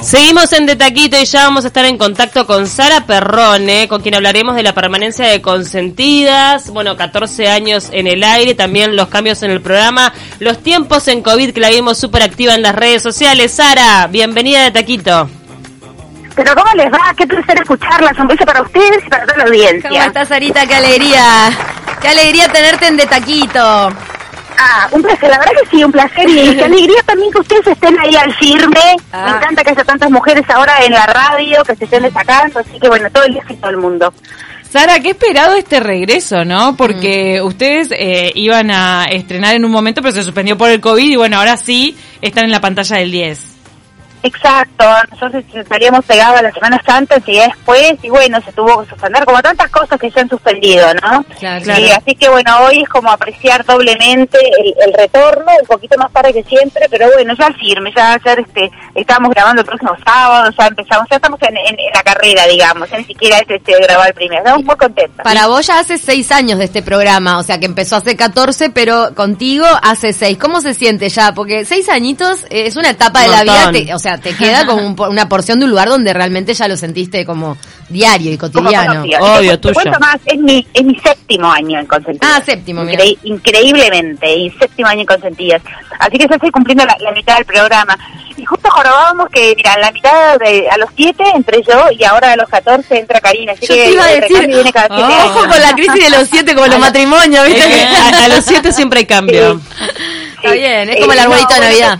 Seguimos en De Taquito y ya vamos a estar en contacto con Sara Perrone, con quien hablaremos de la permanencia de Consentidas, bueno, 14 años en el aire, también los cambios en el programa, los tiempos en COVID que la vimos súper activa en las redes sociales. Sara, bienvenida de Taquito. Pero ¿cómo les va? Qué placer escucharla. Sonrisa para ustedes y para toda la audiencia. ¿Cómo estás, Sarita? Qué alegría. Qué alegría tenerte en De Taquito. Ah, un placer, la verdad que sí, un placer y qué alegría también que ustedes estén ahí al firme. Ah. Me encanta que haya tantas mujeres ahora en la radio que se estén destacando, así que bueno, todo el día y todo el mundo. Sara, qué esperado este regreso, ¿no? Porque ustedes eh, iban a estrenar en un momento, pero se suspendió por el COVID y bueno, ahora sí están en la pantalla del 10. Exacto, nosotros estaríamos pegados las semanas antes y después, y bueno, se tuvo que suspender, como tantas cosas que se han suspendido, ¿no? Claro, Y claro. así que bueno, hoy es como apreciar doblemente el, el retorno, un poquito más tarde que siempre, pero bueno, ya firme, ya ayer este, estábamos grabando el próximo sábado, ya empezamos, ya estamos en, en- en la carrera, digamos, ya ni siquiera es este, grabar el primero, estamos muy contentos. Para vos ya hace seis años de este programa, o sea que empezó hace 14, pero contigo hace seis. ¿Cómo se siente ya? Porque seis añitos eh, es una etapa de la vida, te- o sea, te queda como un por- una porción de un lugar donde realmente ya lo sentiste como diario y cotidiano. Obvio, tuyo. cuento más, es mi, es mi séptimo año en Consentidas. Ah, séptimo, mira. Increíblemente, y séptimo año en Consentidas. Así que ya estoy cumpliendo la, la mitad del programa. Y justo jorobábamos que, mira, la mitad, de, a los siete entré yo y ahora a los 14 entra Karina. Así Yo que te iba a decir, viene cada siete Oh. Ojo con la crisis de los siete como los matrimonios, ¿viste? a, los siete siempre hay cambio. Está bien, es como el Eh, arbolito no, de bueno, Navidad.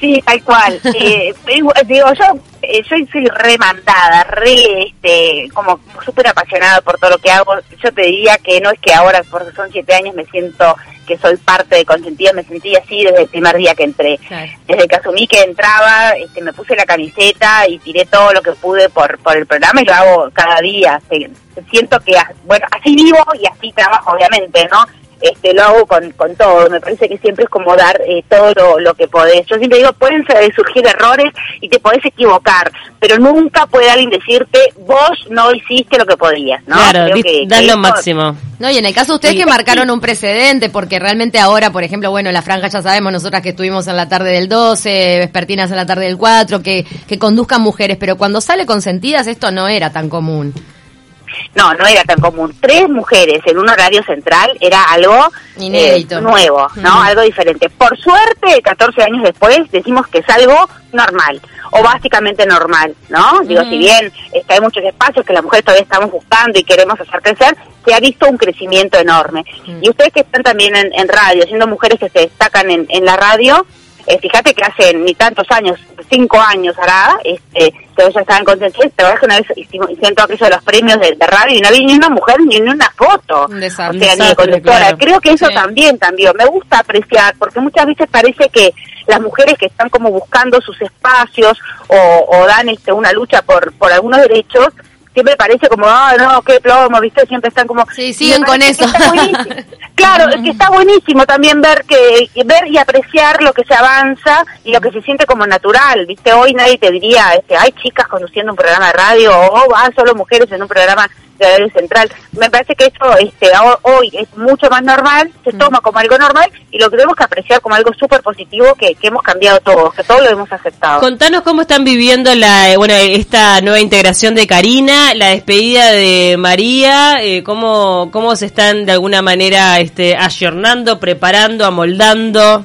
Sí, tal cual. Eh, digo, yo eh, yo soy remandada, re, este, como súper apasionada por todo lo que hago. Yo te diría que no es que ahora, porque son siete años, me siento que soy parte de Consentida, me sentí así desde el primer día que entré. Claro. Desde que asumí que entraba, este, me puse la camiseta y tiré todo lo que pude por, por el programa y lo hago cada día. Se- siento que, bueno, así vivo y así trabajo, obviamente, ¿no? Este, lo hago con, con todo. Me parece que siempre es como dar eh, todo lo, lo que podés. Yo siempre digo, pueden eh, surgir errores y te podés equivocar, pero nunca puede alguien decirte, vos no hiciste lo que podías, ¿no? Claro, que- dan que lo máximo. No, y en el caso de ustedes Sí. que marcaron un precedente, porque realmente ahora, por ejemplo, bueno, en la franja ya sabemos, nosotras que estuvimos en la tarde del 12, vespertinas en la tarde del 4, que, que conduzcan mujeres, pero cuando sale consentidas esto no era tan común. No, no era tan común. Tres mujeres en un horario central era algo Inédito. eh, nuevo, ¿no? Mm. Algo diferente. Por suerte, 14 años después, decimos que es algo normal, o básicamente normal, ¿no? Digo, si bien este, hay muchos espacios que las mujeres todavía estamos buscando y queremos hacer crecer, se ha visto un crecimiento enorme. Y ustedes que están también en, en radio, siendo mujeres que se destacan en, en la radio, eh, fíjate que hace ni tantos años, cinco años hará, este, que ya estaban consentidas, te que una vez hicimos, hicieron todo aquello de los premios de, de radio y no había ni una mujer ni una foto. Desastre. O sea, ni de conductora. claro. Creo que eso Sí. también cambió. Me gusta apreciar, porque muchas veces parece que las mujeres que están como buscando sus espacios o, o dan este, una lucha por, por algunos derechos, siempre parece como, ah, no, qué plomo, ¿viste? Siempre están como... Sí, siguen con eso. Claro, es que está buenísimo también ver que ver y apreciar lo que se avanza y lo que se siente como natural, ¿viste? Hoy nadie te diría, este, hay chicas conduciendo un programa de radio o ah, solo mujeres en un programa radio central. Me parece que eso este, ho- hoy es mucho más normal, se toma como algo normal y lo tenemos que apreciar como algo súper positivo que, que hemos cambiado todos, que todos lo hemos aceptado. Contanos cómo están viviendo la, eh, bueno, esta nueva integración de Karina, la despedida de María, eh, cómo, cómo se están de alguna manera este, ayornando, preparando, amoldando.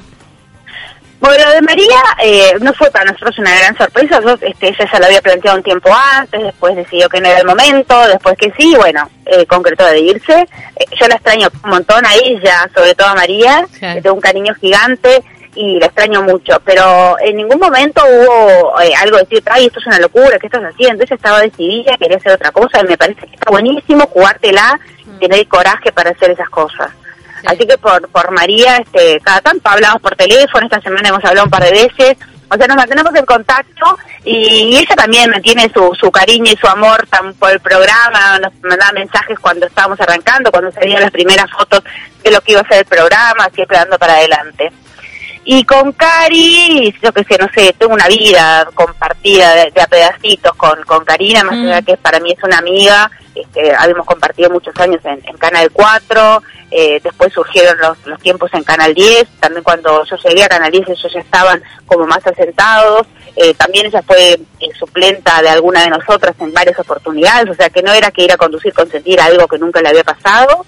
Bueno, lo de María eh, no fue para nosotros una gran sorpresa. Yo, este, ella ya lo había planteado un tiempo antes, después decidió que no era el momento, después que sí, bueno, eh, concretó de irse. Eh, yo la extraño un montón a ella, sobre todo a María, Claro. que tengo un cariño gigante y la extraño mucho, pero en ningún momento hubo eh, algo de decir, ay, esto es una locura, ¿qué estás haciendo? Ella estaba decidida, quería hacer otra cosa y me parece que está buenísimo jugártela, tener el coraje para hacer esas cosas. Sí. Así que por, por María, este, cada tanto hablamos por teléfono, esta semana hemos hablado un par de veces, o sea, nos mantenemos en contacto y, ella también mantiene su, su cariño y su amor tan por el programa, nos mandaba mensajes cuando estábamos arrancando, cuando se veían las primeras fotos de lo que iba a ser el programa, siempre dando para adelante. Y con Cari, yo que sé, no sé, tengo una vida compartida de, de a pedacitos con, con Karina, más Mm. allá que para mí es una amiga, este, habíamos compartido muchos años en, en Canal 4, eh, después surgieron los, los tiempos en Canal 10, también cuando yo llegué a Canal 10 ellos ya estaban como más asentados, eh, también ella fue eh, suplenta de alguna de nosotras en varias oportunidades, o sea que no era que ir a conducir consentir algo que nunca le había pasado.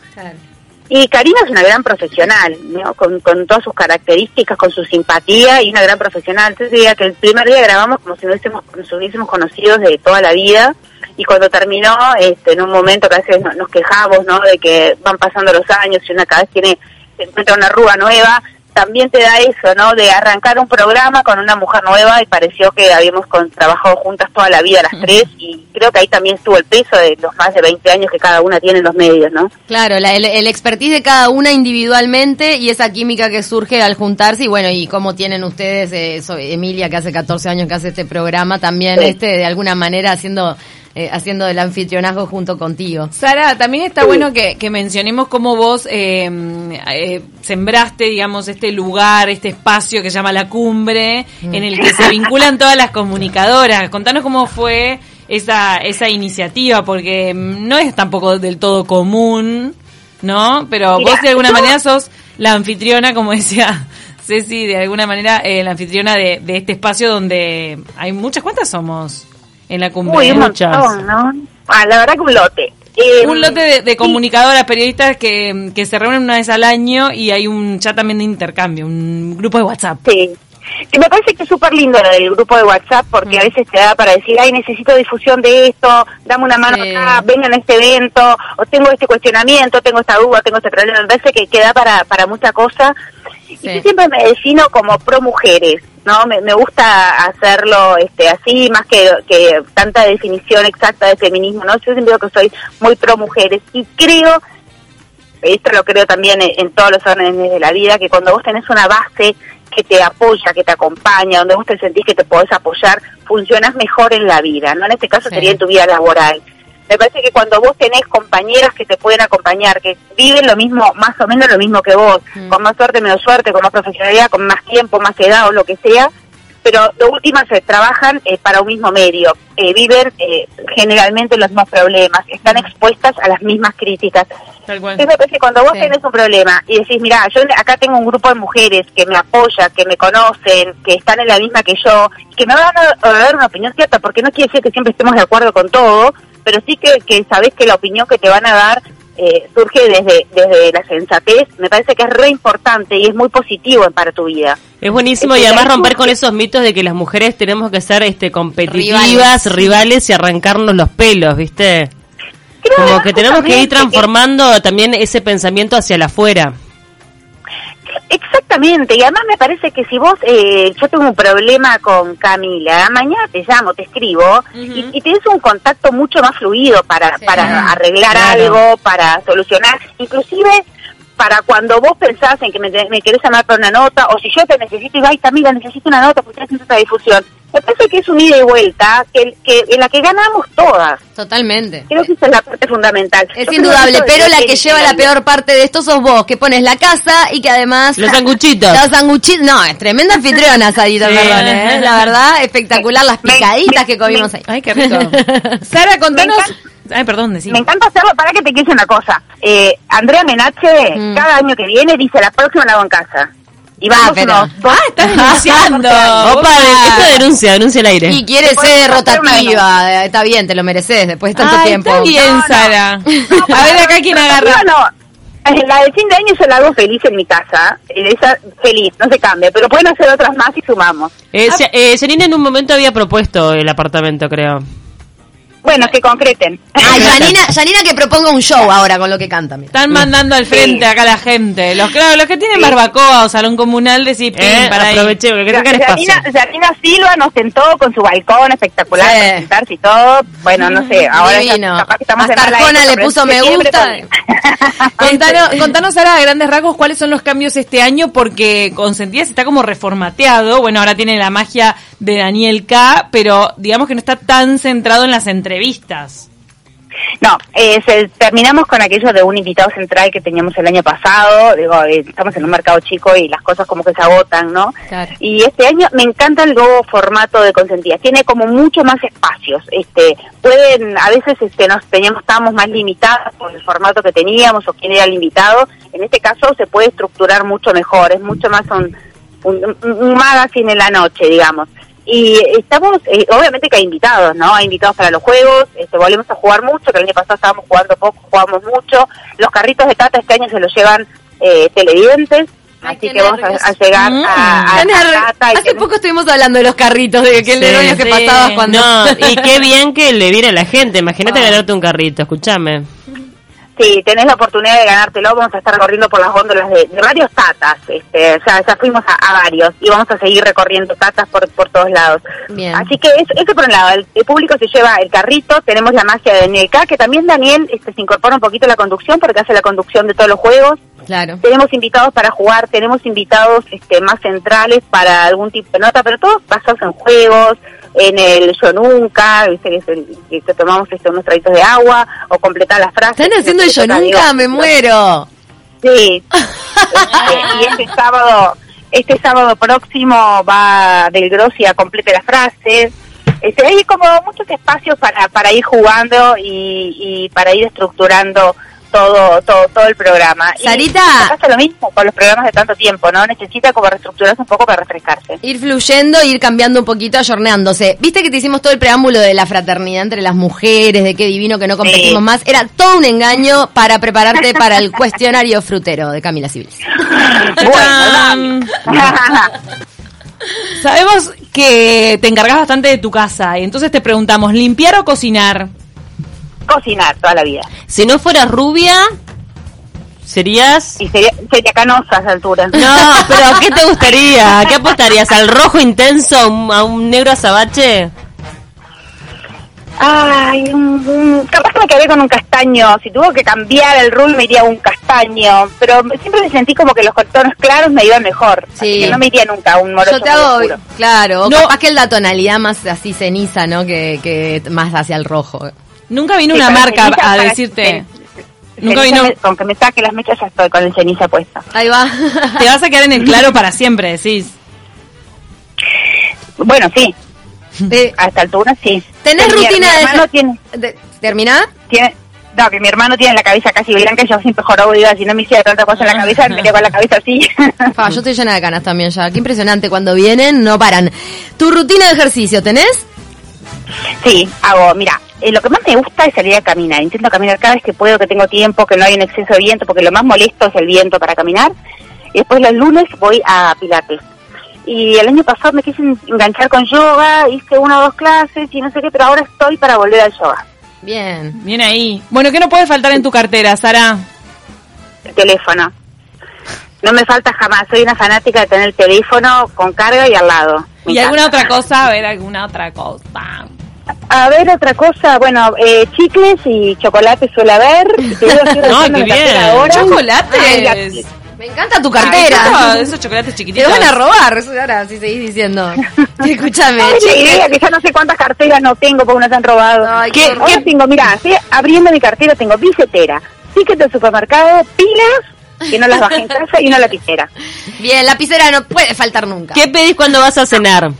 Y Karina es una gran profesional, ¿no? con, con todas sus características, con su simpatía y una gran profesional. Entonces diría que el primer día grabamos como si hubiésemos, hubiésemos conocido de toda la vida y cuando terminó, este, en un momento que a veces nos, quejamos, ¿no? De que van pasando los años y una cada vez tiene, se encuentra una arruga nueva, también te da eso, ¿no? De arrancar un programa con una mujer nueva y pareció que habíamos con, trabajado juntas toda la vida las tres y creo que ahí también estuvo el peso de los más de 20 años que cada una tiene en los medios, ¿no? Claro, la, el, el expertise de cada una individualmente y esa química que surge al juntarse y bueno, y cómo tienen ustedes, eh, so- Emilia que hace 14 años que hace este programa, también Sí. este de alguna manera haciendo eh, haciendo el anfitrionazgo junto contigo. Sara, también está bueno que, que mencionemos cómo vos eh, eh, sembraste, digamos, este lugar, este espacio que se llama La Cumbre, en el que se vinculan todas las comunicadoras. Contanos cómo fue esa, esa iniciativa, porque mm, no es tampoco del todo común, ¿no? Pero Mira, vos de alguna manera sos la anfitriona, como decía Ceci, de alguna manera eh, la anfitriona de, de este espacio donde hay muchas, ¿cuántas somos en La Cumbre? Uy, un muchas. montón, ¿no? Ah, la verdad que un lote. Eh, un lote de, de sí, comunicadoras, periodistas que, que se reúnen una vez al año y hay un chat también de intercambio, un grupo de WhatsApp. Sí. Y me parece que es súper lindo lo del grupo de WhatsApp porque a veces te da para decir, ay, necesito difusión de esto, dame una mano Sí. acá, vengan a este evento, o tengo este cuestionamiento, tengo esta duda, tengo este problema. Me parece que, que da para, para mucha cosa. Y yo siempre me defino como pro mujeres, ¿no? Me, me gusta hacerlo este así, más que, que tanta definición exacta de feminismo, ¿no? Yo siempre digo que soy muy pro mujeres y creo esto lo creo también en, en todos los órdenes de la vida, que cuando vos tenés una base que te apoya, que te acompaña, donde vos te sentís que te podés apoyar, funcionás mejor en la vida, ¿no? En este caso Sí. sería en tu vida laboral. Me parece que cuando vos tenés compañeras que te pueden acompañar, que viven lo mismo, más o menos lo mismo que vos, Mm. con más suerte, menos suerte, con más profesionalidad, con más tiempo, más edad o lo que sea, pero de última se trabajan eh, para un mismo medio, eh, viven eh, generalmente los mismos problemas, están expuestas a las mismas críticas. Entonces me parece que cuando vos Sí. tenés un problema y decís, mira, yo acá tengo un grupo de mujeres que me apoya, que me conocen, que están en la misma que yo, que me van a, a dar una opinión cierta, porque no quiere decir que siempre estemos de acuerdo con todo, pero sí que, que sabés que la opinión que te van a dar eh, surge desde, desde la sensatez, me parece que es re importante y es muy positivo para tu vida. Es buenísimo Es y además romper con esos mitos de que las mujeres tenemos que ser este competitivas, Rivales. rivales, y arrancarnos los pelos, ¿viste? Creo Como que tenemos que ir transformando también ese pensamiento hacia la afuera. Exactamente, y además me parece que si vos, eh, yo tengo un problema con Camila, mañana te llamo, te escribo, y, y tienes un contacto mucho más fluido para, Sí. para arreglar Claro. algo, para solucionar, inclusive para cuando vos pensás en que me, me querés llamar para una nota, o si yo te necesito y vais, Camila, necesito una nota porque estoy haciendo esta difusión. Me parece que es un ida y vuelta que, que en la que ganamos todas. Totalmente. Creo que esa es la parte fundamental. Es Yo indudable, pero la que lleva la peor parte de esto sos vos, que pones la casa y que además... Los sanguchitos. Los sanguchitos, no, es tremenda anfitriona, Sarita, Sí. perdón, ¿eh? La verdad, espectacular las picaditas me- que comimos me- ahí. Ay, qué rico. Sara, contanos... Me Ay, perdón, decí. Me encanta hacerlo para que te quede una cosa. Eh, Andrea Menache, Mm. cada año que viene, dice la próxima la hago en casa. Y vamos Ah, pero- unos dos- Ah, estás denunciando. Opa, esto denuncia, denuncia al aire. Y quiere ser rotativa, eh, está bien, te lo mereces después de tanto Ay, tiempo. Está bien, No. Sara. No, A ver acá quién agarra. No, no. Eh, La de fin de año yo la hago feliz en mi casa. Eh, Esa feliz, no se cambia. Pero pueden hacer otras más y sumamos. Eh, eh, Janine en un momento había propuesto el apartamento, creo. Bueno, que concreten. Ah, Janina, Janina que proponga un show ahora con lo que canta. mira. Están mandando al frente acá la gente. Los claro, los que tienen barbacoa o salón comunal, decís, pim, Eh, para ahí. aproveché, porque creo que espacio. Yanina, Silva nos sentó con su balcón espectacular Sí. para sentarse y todo. Bueno, no sé, ahora ya Divino. capaz que estamos en Hasta mala Arjona época, le pero puso en me septiembre gusta. también. Contanos, contanos ahora a grandes rasgos cuáles son los cambios este año, porque Consentidas está como reformateado. Bueno, ahora tiene la magia de Daniel K, pero digamos que no está tan centrado en las entrevistas. No, eh, se- terminamos con aquello de un invitado central que teníamos el año pasado. Digo, eh, estamos en un mercado chico y las cosas como que se agotan, ¿no? Claro. Y este año me encanta el nuevo formato de consentidas. Tiene como mucho más espacios. Este, pueden, a veces este, nos teníamos, estábamos más limitados por el formato que teníamos o quién era el invitado. En este caso se puede estructurar mucho mejor. Es mucho más un, un, un magazine en la noche, digamos. Y estamos, eh, obviamente que hay invitados, ¿no? Hay invitados para los juegos, este, volvemos a jugar mucho, que el año pasado estábamos jugando poco, jugamos mucho. Los carritos de Tata este año se los llevan eh, televidentes, Ay, así que vamos a, llegar Mm. a, a- Tata. y Hace poco estuvimos hablando de los carritos, de que Sí. nervios que pasabas cuando... No, y qué bien que le viene a la gente. Imagínate Ah. ganarte un carrito, escúchame. Sí, tenés la oportunidad de ganártelo, vamos a estar corriendo por las góndolas de, de varios tatas, este, ya, ya fuimos a, a varios y vamos a seguir recorriendo tatas por, por todos lados. Bien. Así que eso, eso por un lado, el, el público se lleva el carrito, tenemos la magia de Daniel K, que también Daniel este, se incorpora un poquito a la conducción porque hace la conducción de todos los juegos. Claro. Tenemos invitados para jugar, tenemos invitados este, más centrales para algún tipo de nota, pero todos basados en juegos, en el yo nunca, ¿viste? que tomamos este, unos traguitos de agua o completar las frases. Están haciendo el yo nunca, digo, me muero. Sí. Este, y este sábado, este sábado próximo va Del Grossi a complete las frases. Este, hay como muchos espacios para, para ir jugando y, y para ir estructurando todo, todo, todo el programa. Sarita. Y pasa lo mismo con los programas de tanto tiempo, ¿no? Necesita como reestructurarse un poco para refrescarse. Ir fluyendo, ir cambiando un poquito, ayorneándose. Viste que te hicimos todo el preámbulo de la fraternidad entre las mujeres, de qué divino que no competimos Sí. más. Era todo un engaño para prepararte para el cuestionario frutero de Camila Cibles. Bueno, Sabemos que te encargas bastante de tu casa y entonces te preguntamos, ¿limpiar o cocinar? Cocinar toda la vida. Si no fueras rubia, serías... Y sería, sería canosa a esa altura. No, pero ¿qué te gustaría? ¿Qué apostarías? ¿Al rojo intenso, a un, a un negro azabache? Ay, un- un- capaz que me quedé con un castaño. Si tuvo que cambiar el rule me iría a un castaño. Pero siempre me sentí como que los tonos claros me iban mejor. Así Sí. que no me iría nunca a un morocho Yo te hago, claro, No. capaz que la tonalidad más así ceniza, ¿no? Que, que más hacia el rojo. Nunca vino Sí, una marca a decirte, nunca vino, me- Con que me saque las mechas ya estoy con el ceniza puesta. Ahí va. te vas a quedar en el claro para siempre, decís. Bueno, sí, Eh, a esta altura sí. ¿Tenés mi- rutina mi de... hermano tiene, de- ¿Terminá? tiene... No, que mi hermano tiene la cabeza casi blanca y yo siempre jorobo digo, si no me hiciera tanta cosa en la cabeza, me quedo con la cabeza así. Fa, yo estoy llena de canas también ya. Qué impresionante. Cuando vienen, no paran. ¿Tu rutina de ejercicio tenés? Sí, hago, mira, eh, lo que más me gusta es salir a caminar. Intento caminar cada vez que puedo, que tengo tiempo, que no hay un exceso de viento, porque lo más molesto es el viento para caminar. Y después los lunes voy a Pilates. Y el año pasado me quise en- enganchar con yoga, hice una o dos clases y no sé qué, pero ahora estoy para volver al yoga. Bien. Bien ahí. Bueno, ¿qué no puede faltar en tu cartera, Sara? El teléfono. No me falta jamás, soy una fanática de tener el teléfono con carga y al lado. Me ¿Y alguna otra cosa? A ver, alguna otra cosa. A ver, otra cosa, bueno, eh, chicles y chocolate suele haber. Te revisando qué bien. ahora. ¡Chocolates! Ay, Me encanta tu Ay, cartera. esos- esos chocolates Te chiquititos. van a robar, ahora sí seguís diciendo. Escúchame, Ay, idea que ya no sé cuántas carteras no tengo porque nos han robado. Ay, ¿Qué, qué tengo? Mira, estoy abriendo mi cartera, tengo billetera, ticket del supermercado, pilas, que no las bajé en casa, y una lapicera. Bien, lapicera no puede faltar nunca. ¿Qué pedís cuando vas a cenar?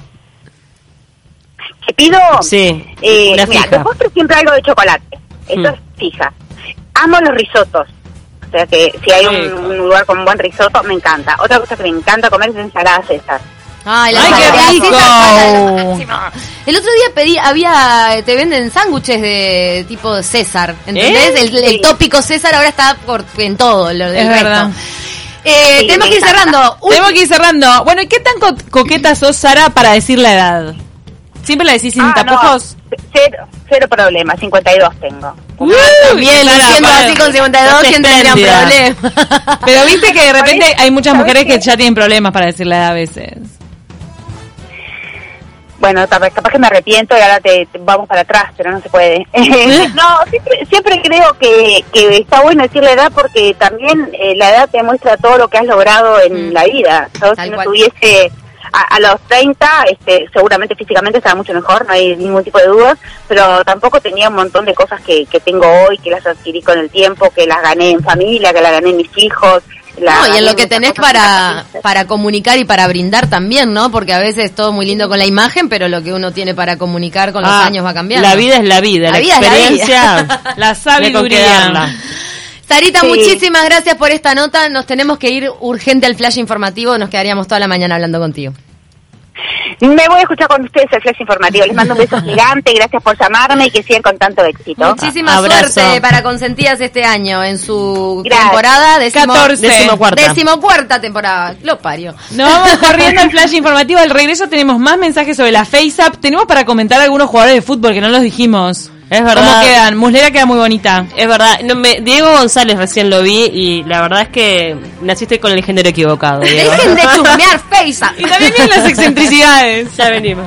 ¿Qué pido? Sí, Eh, una mira, fija. de postre siempre algo de chocolate. Eso Mm. es fija. Amo los risotos. O sea que si hay un, lugar con buen risotto, me encanta. Otra cosa que me encanta comer es ensalada César. Ay, la ¡Ay, qué rico! César. El otro día pedí, había, te venden sándwiches de tipo César, ¿entendés? ¿Eh? El, el Sí. tópico César ahora está por, en todo lo del Es resto. verdad. Eh, Sí, tenemos que ir cerrando. Tenemos que ir cerrando. Bueno, ¿y qué tan co- coqueta sos, Sara, para decir la edad? ¿Siempre la decís sin Ah, tapujos? no, cero, cero problema, 52 tengo. Bien, luciendo para- así con 52, Estás ¿quién tendría un problema? Pero viste que de repente hay muchas ¿Sabés mujeres que ya tienen problemas para decir la edad a veces. Bueno, capaz, capaz que me arrepiento y ahora te, te- vamos para atrás, pero no se puede. no, siempre, siempre creo que, que está bueno decir la edad porque también eh, la edad te muestra todo lo que has logrado en Mm. la vida. Yo, Tal si no cual. tuviese a, a los 30, este, seguramente físicamente estaba mucho mejor, no hay ningún tipo de dudas, pero tampoco tenía un montón de cosas que, que tengo hoy, que las adquirí con el tiempo, que las gané en familia, que las gané en mis hijos. la No, y en lo que tenés para, para comunicar y para brindar también, ¿no? Porque a veces todo muy lindo con la imagen, pero lo que uno tiene para comunicar con los Ah, años va cambiando. La vida es la vida, La la, vida es la vida. experiencia. La hay con qué sabiduría. Sarita, Sí. muchísimas gracias por esta nota. Nos tenemos que ir urgente al flash informativo. Nos quedaríamos toda la mañana hablando contigo. Me voy a escuchar con ustedes el flash informativo. Les mando un beso gigante, gracias por llamarme y que sigan con tanto éxito. Muchísima Abrazo. suerte para Consentidas este año en su Gracias. temporada. Décimo, 14. Decimocuarta. Decimocuarta temporada. Lo parió. Nos vamos corriendo al flash informativo. Al regreso tenemos más mensajes sobre la FaceApp. Tenemos para comentar algunos jugadores de fútbol que no los dijimos. Es verdad. ¿Cómo quedan? Muslera queda muy bonita. Es verdad, no, me, Diego González recién lo vi y la verdad es que naciste con el género equivocado. Diego. Dejen de chusmear, Face. Y también vienen las excentricidades. ya venimos.